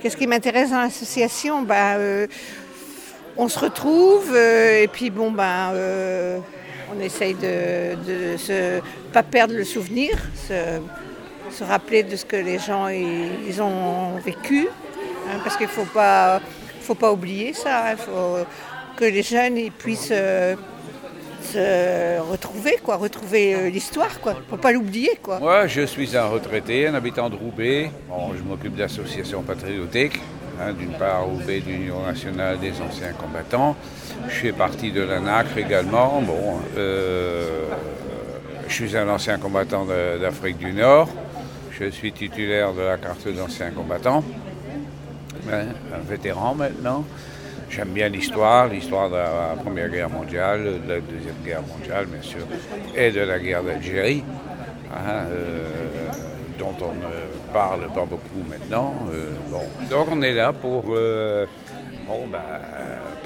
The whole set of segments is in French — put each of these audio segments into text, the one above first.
Qu'est-ce qui m'intéresse dans l'association? Bah, On se retrouve et puis bon, bah, on essaye de ne pas perdre le souvenir, se, rappeler de ce que les gens ils, ont vécu, hein, parce qu'il ne faut pas, faut pas oublier ça. Il faut que les jeunes ils puissent se retrouver, quoi, retrouver euh, l'histoire, quoi. Faut pas l'oublier, quoi. Moi, je suis un retraité, un habitant de Roubaix. je m'occupe d'associations patriotiques. Hein, d'une part, Roubaix d'Union nationale des anciens combattants. Je fais partie de l'ANACRE également. Bon, euh, je suis un ancien combattant d'Afrique du Nord. Je suis titulaire de la carte d'ancien combattant. un vétéran maintenant. J'aime bien l'histoire, l'histoire de la Première Guerre mondiale, de la Deuxième Guerre mondiale, bien sûr, et de la guerre d'Algérie, hein, euh, dont on ne parle pas beaucoup maintenant. Euh, Donc on est là pour, euh, ben,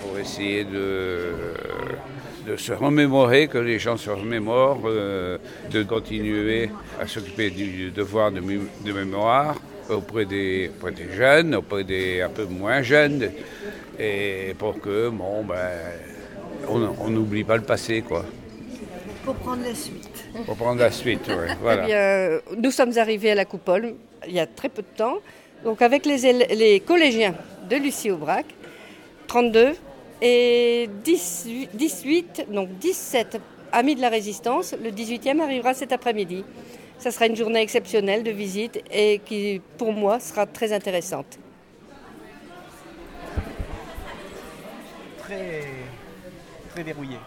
pour essayer de, se remémorer, que les gens se remémorent, de continuer à s'occuper du devoir de, de mémoire auprès des, auprès des jeunes, auprès des un peu moins jeunes et pour que, bon, ben, on n'oublie pas le passé, quoi. Pour prendre la suite. Pour prendre la suite, oui. Voilà. Eh nous sommes arrivés à la coupole il y a très peu de temps, donc avec les, les collégiens de Lucie Aubrac, 32 et 18, 18, donc 17 amis de la résistance. Le 18e arrivera cet après-midi. Ça sera une journée exceptionnelle de visite et qui, pour moi, sera très intéressante. très, verrouillé.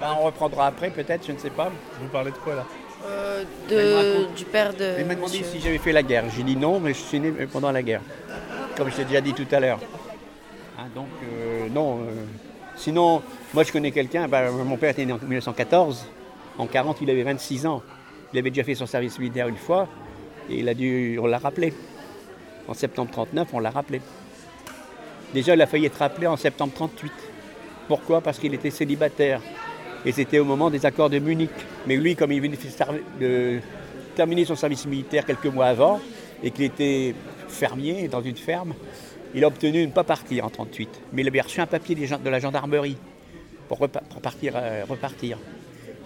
Ben, on reprendra après, peut-être, je ne sais pas. Vous parlez de quoi là? Euh, de, Du père de. Il m'a demandé si j'avais fait la guerre. J'ai dit non, mais je suis né pendant la guerre. Comme je t'ai déjà dit tout à l'heure. Hein, donc, euh, non. Euh, sinon, moi je connais quelqu'un. Ben, mon père était né en 1914. En 40, il avait 26 ans. Il avait déjà fait son service militaire une fois. Et il a dû. On l'a rappelé. En septembre 39, on l'a rappelé. Déjà, il a failli être rappelé en septembre 38. Pourquoi? Parce qu'il était célibataire. Et c'était au moment des accords de Munich. Mais lui, comme il venait de terminer son service militaire quelques mois avant, et qu'il était fermier dans une ferme, il a obtenu de ne pas partir en 38. Mais il avait reçu un papier de la gendarmerie pour, repartir, euh, repartir.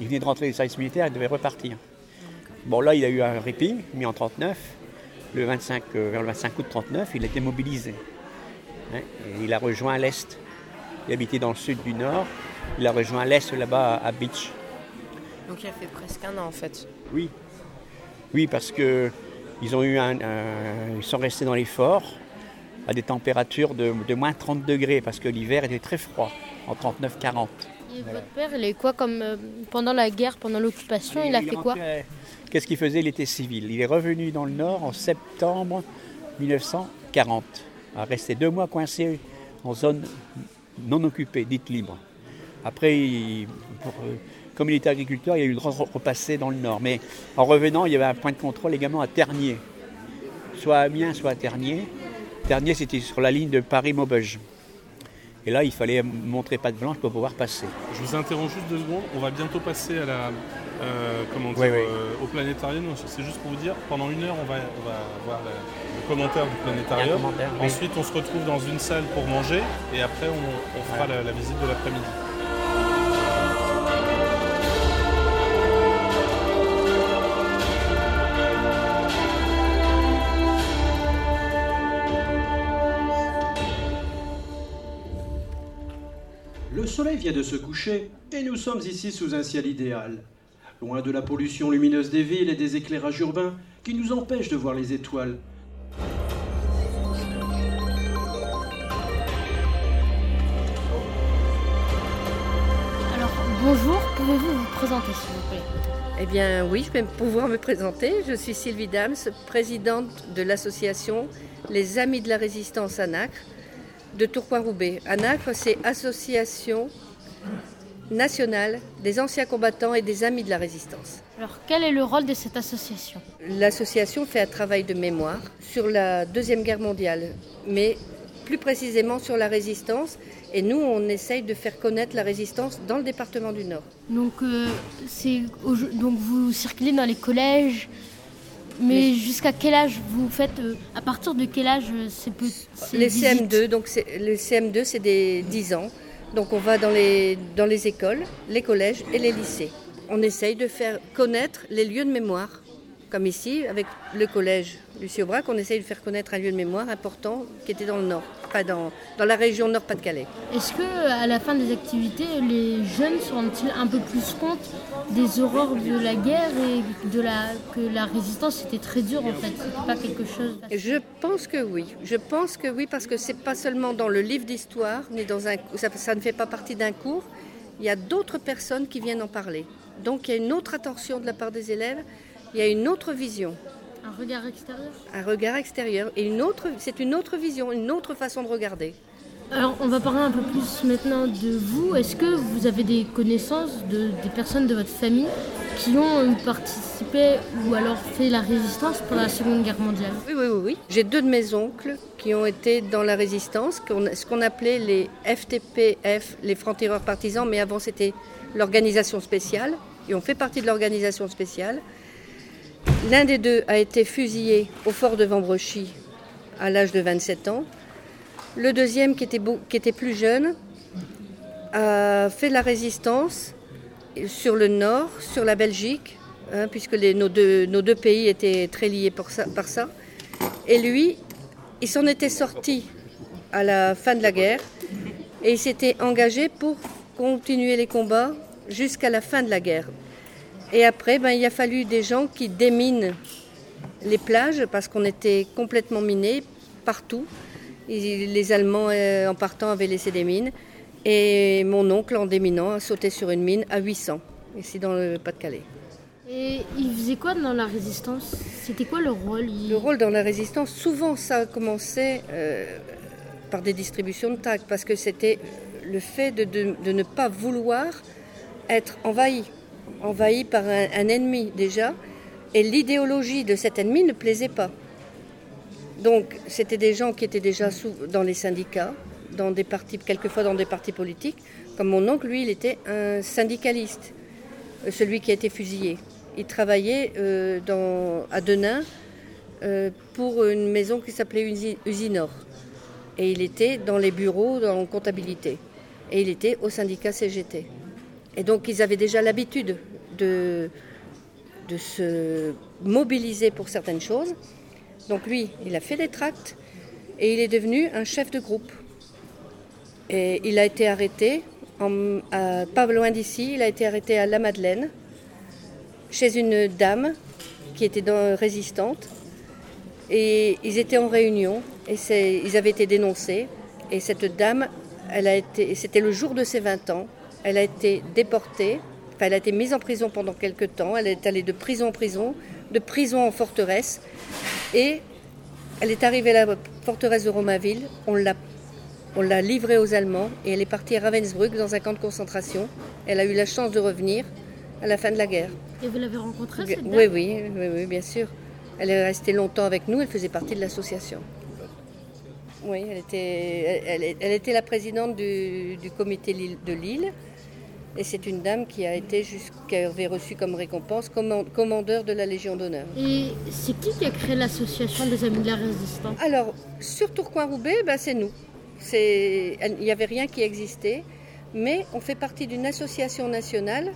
Il venait de rentrer du service militaire, il devait repartir. Bon, là, il a eu un répit, mais en 39, le 25, euh, vers le 25 août 39, il a été mobilisé il a rejoint l'Est. Il habitait dans le sud du Nord. Il a rejoint l'Est là-bas à Beach. Donc il a fait presque un an en fait. Oui. Oui, parce que ils ont eu un, ils sont restés dans les forts à des températures de, moins 30 degrés parce que l'hiver était très froid en 39-40. Et votre père, il est quoi comme euh, pendant la guerre, pendant l'occupation, il, a fait quoi Qu'est-ce qu'il faisait? Il était civil. Il est revenu dans le Nord en septembre 1940 a resté deux mois coincé en zone non occupée, dite libre. Après, euh, comme il était agriculteur, il a eu le droit de repasser dans le nord. Mais en revenant, il y avait un point de contrôle également à Ternier. Soit à Amiens, soit à Ternier. Ternier, c'était sur la ligne de Paris-Maubeuge. Et là, il fallait montrer patte blanche pour pouvoir passer. Je vous interromps juste deux secondes. On va bientôt passer à la, euh, comment euh, au planétarium. C'est juste pour vous dire, pendant une heure, on va, on va voir le commentaire du planétarium. Ensuite, on se retrouve dans une salle pour manger et après, on, fera la visite de l'après-midi. Vient de se coucher et nous sommes ici sous un ciel idéal loin de la pollution lumineuse des villes et des éclairages urbains qui nous empêchent de voir les étoiles. Alors, bonjour, pouvez-vous vous présenter s'il vous plaît? Eh bien oui, je vais pouvoir me présenter. Je suis Sylvie Dams, présidente de l'association Les Amis de la Résistance à Nacre de Tourcoing-Roubaix. À Nacre, c'est association nationale des anciens combattants et des amis de la résistance. Alors quel est le rôle de cette association? L'association fait un travail de mémoire sur la Deuxième Guerre mondiale, mais plus précisément sur la résistance. Et nous, on essaye de faire connaître la résistance dans le département du Nord. Donc, euh, donc vous circulez dans les collèges Mais jusqu'à quel âge vous faites À partir de quel âge c'est peu Les CM2, donc le CM2 c'est des 10 ans. Donc on va dans les, dans les écoles, les collèges et les lycées. On essaye de faire connaître les lieux de mémoire comme ici, avec le collège Lucie Aubrac, on essaye de faire connaître un lieu de mémoire important qui était dans le nord, pas dans, dans la région Nord-Pas-de-Calais. Est-ce que à la fin des activités, les jeunes se rendent-ils un peu plus compte des horreurs de la guerre et de la, que la résistance était très dure en fait? C'était pas quelque chose. Je pense que oui. Je pense que oui parce que c'est pas seulement dans le livre d'histoire, ni dans un, ça, ça ne fait pas partie d'un cours. Il y a d'autres personnes qui viennent en parler. Donc il y a une autre attention de la part des élèves il y a une autre vision. Un regard extérieur Un regard extérieur. Et une autre, c'est une autre vision, une autre façon de regarder. Alors, on va parler un peu plus maintenant de vous. Est-ce que vous avez des connaissances de, des personnes de votre famille qui ont participé ou alors fait la résistance pendant la Seconde Guerre mondiale? Oui, oui, oui. oui. J'ai deux de mes oncles qui ont été dans la résistance, ce qu'on appelait les FTPF, les francs-tireurs partisans, mais avant c'était l'organisation spéciale. Ils ont fait partie de l'organisation spéciale. L'un des deux a été fusillé au fort de Vambrechy à l'âge de 27 ans. Le deuxième, qui était, plus jeune, a fait la résistance sur le nord, sur la Belgique, hein, puisque nos, deux, pays étaient très liés par ça. Et lui, il s'en était sorti à la fin de la guerre et il s'était engagé pour continuer les combats jusqu'à la fin de la guerre. Et après, ben, il a fallu des gens qui déminent les plages parce qu'on était complètement minés partout. les Allemands, euh, en partant, avaient laissé des mines. Et mon oncle, en déminant, a sauté sur une mine à 800, ici dans le Pas-de-Calais. Et il faisait quoi dans la résistance? C'était quoi le rôle? Le rôle dans la résistance, souvent ça a commencé euh, par des distributions de tags, parce que c'était le fait de ne pas vouloir être envahi envahi par un, ennemi déjà, et l'idéologie de cet ennemi ne plaisait pas. Donc c'était des gens qui étaient déjà dans les syndicats, dans des partis, quelquefois dans des partis politiques. Comme mon oncle, lui, il était un syndicaliste, euh, celui qui a été fusillé. Il travaillait euh, dans, à Denain euh, pour une maison qui s'appelait Usinor. Et il était dans les bureaux, en comptabilité. Et il était au syndicat CGT. Et donc ils avaient déjà l'habitude de, de se mobiliser pour certaines choses. Donc lui, il a fait des tracts et il est devenu un chef de groupe. Et il a été arrêté, pas loin d'ici, il a été arrêté à La Madeleine, chez une dame qui était dans, résistante. Et ils étaient en réunion et ils avaient été dénoncés. Et cette dame, elle a été, c'était le jour de ses 20 ans, elle a été déportée, enfin, elle a été mise en prison pendant quelques temps. Elle est allée de prison en prison, de prison en forteresse. Et elle est arrivée à la forteresse de Romainville. On l'a, on l'a livrée aux Allemands et elle est partie à Ravensbrück dans un camp de concentration. Elle a eu la chance de revenir à la fin de la guerre. Et vous l'avez rencontrée cette oui, oui, oui, oui, bien sûr. Elle est restée longtemps avec nous. Elle faisait partie de l'association. Oui, elle était, elle, était la présidente du, du comité de Lille. Et c'est une dame qui a été jusqu'à avait reçu comme récompense commandeur de la Légion d'honneur. Et c'est qui qui a créé l'association des Amis de la Résistance? Alors, sur Tourcoing-Roubaix, ben, c'est nous. Il n'y avait rien qui existait, mais on fait partie d'une association nationale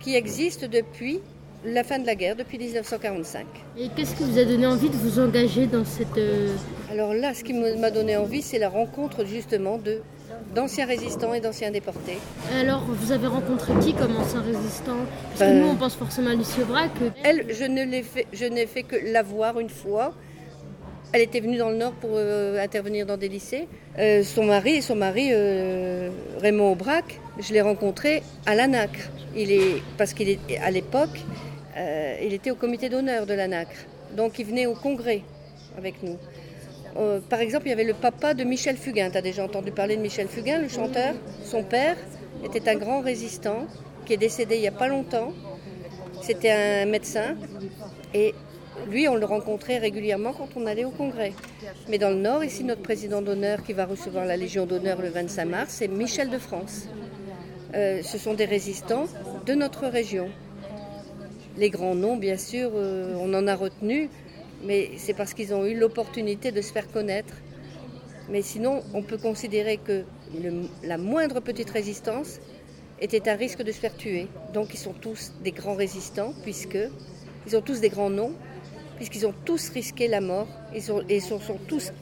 qui existe depuis la fin de la guerre, depuis 1945. Et qu'est-ce qui vous a donné envie de vous engager dans cette... Euh, Alors là, ce qui m'a donné envie, c'est la rencontre justement de d'anciens résistants et d'anciens déportés. Alors, vous avez rencontré qui comme ancien résistant Parce que ben, nous, on pense forcément à Lucie Aubrac. Elle, je ne fait, je n'ai fait que la voir une fois. Elle était venue dans le Nord pour euh, intervenir dans des lycées. Euh, son mari, son mari euh, Raymond Aubrac, je l'ai rencontré à l'ANACRE. Il est, parce qu'il est à l'époque, il était au comité d'honneur de l'ANACRE. Donc il venait au congrès avec nous. Euh, par exemple, il y avait le papa de Michel Fugain. Tu as déjà entendu parler de Michel Fugain, le chanteur? Son père était un grand résistant qui est décédé il n'y a pas longtemps. C'était un médecin et lui, on le rencontrait régulièrement quand on allait au congrès. Mais dans le Nord, ici, notre président d'honneur qui va recevoir la Légion d'honneur le 25 mars, c'est Michel de France. Euh, ce sont des résistants de notre région. Les grands noms, bien sûr, euh, on en a retenu. Mais c'est parce qu'ils ont eu l'opportunité de se faire connaître. Mais sinon, on peut considérer que la moindre petite résistance était un risque de se faire tuer. Donc ils sont tous des grands résistants, puisque ils ont tous des grands noms, puisqu'ils ont tous risqué la mort, ils sont, et sont, sont tous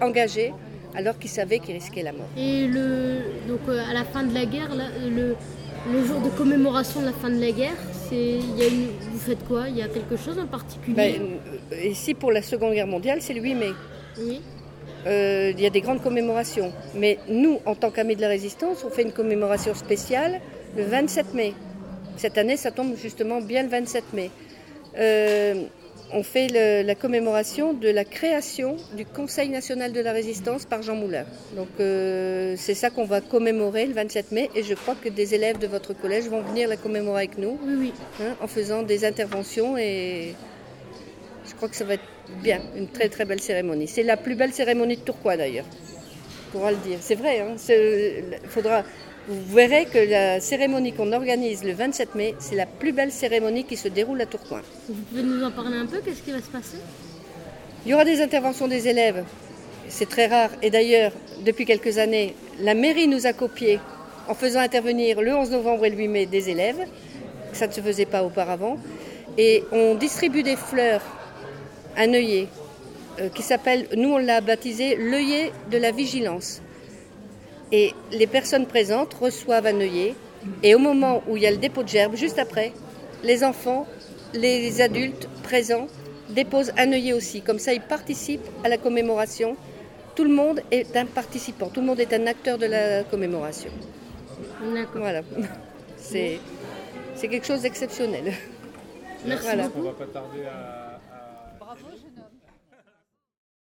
engagés alors qu'ils savaient qu'ils risquaient la mort. Et le, donc euh, à la fin de la guerre, le, le, jour de commémoration de la fin de la guerre, c'est, vous faites quoi? Il y a quelque chose en particulier? Ben, Ici, pour la Seconde Guerre mondiale, c'est le 8 mai. Oui. Euh, il y a des grandes commémorations. Mais nous, en tant qu'amis de la résistance, on fait une commémoration spéciale le 27 mai. Cette année, ça tombe justement bien le 27 mai. Euh, on fait la commémoration de la création du Conseil national de la résistance par Jean Moulin. Donc euh, c'est ça qu'on va commémorer le 27 mai et je crois que des élèves de votre collège vont venir la commémorer avec nous hein, en faisant des interventions et crois que ça va être bien, une très très belle cérémonie. C'est la plus belle cérémonie de Tourcoing d'ailleurs, pourra le dire. C'est vrai, hein, faudra, vous verrez que la cérémonie qu'on organise le 27 mai, c'est la plus belle cérémonie qui se déroule à Tourcoing. Vous pouvez nous en parler un peu Qu'est-ce qui va se passer? Il y aura des interventions des élèves. C'est très rare. Et d'ailleurs, depuis quelques années, la mairie nous a copié en faisant intervenir le 11 novembre et le 8 mai des élèves. Ça ne se faisait pas auparavant. Et on distribue des fleurs, un œillet, euh, qui s'appelle, nous on l'a baptisé l'œillet de la vigilance. Et les personnes présentes reçoivent un œillet. Et au moment où il y a le dépôt de gerbes, juste après, les enfants, les adultes présents déposent un œillet aussi. Comme ça, ils participent à la commémoration. Tout le monde est un participant, tout le monde est un acteur de la commémoration. Voilà. C'est, c'est quelque chose d'exceptionnel. Merci On va pas tarder à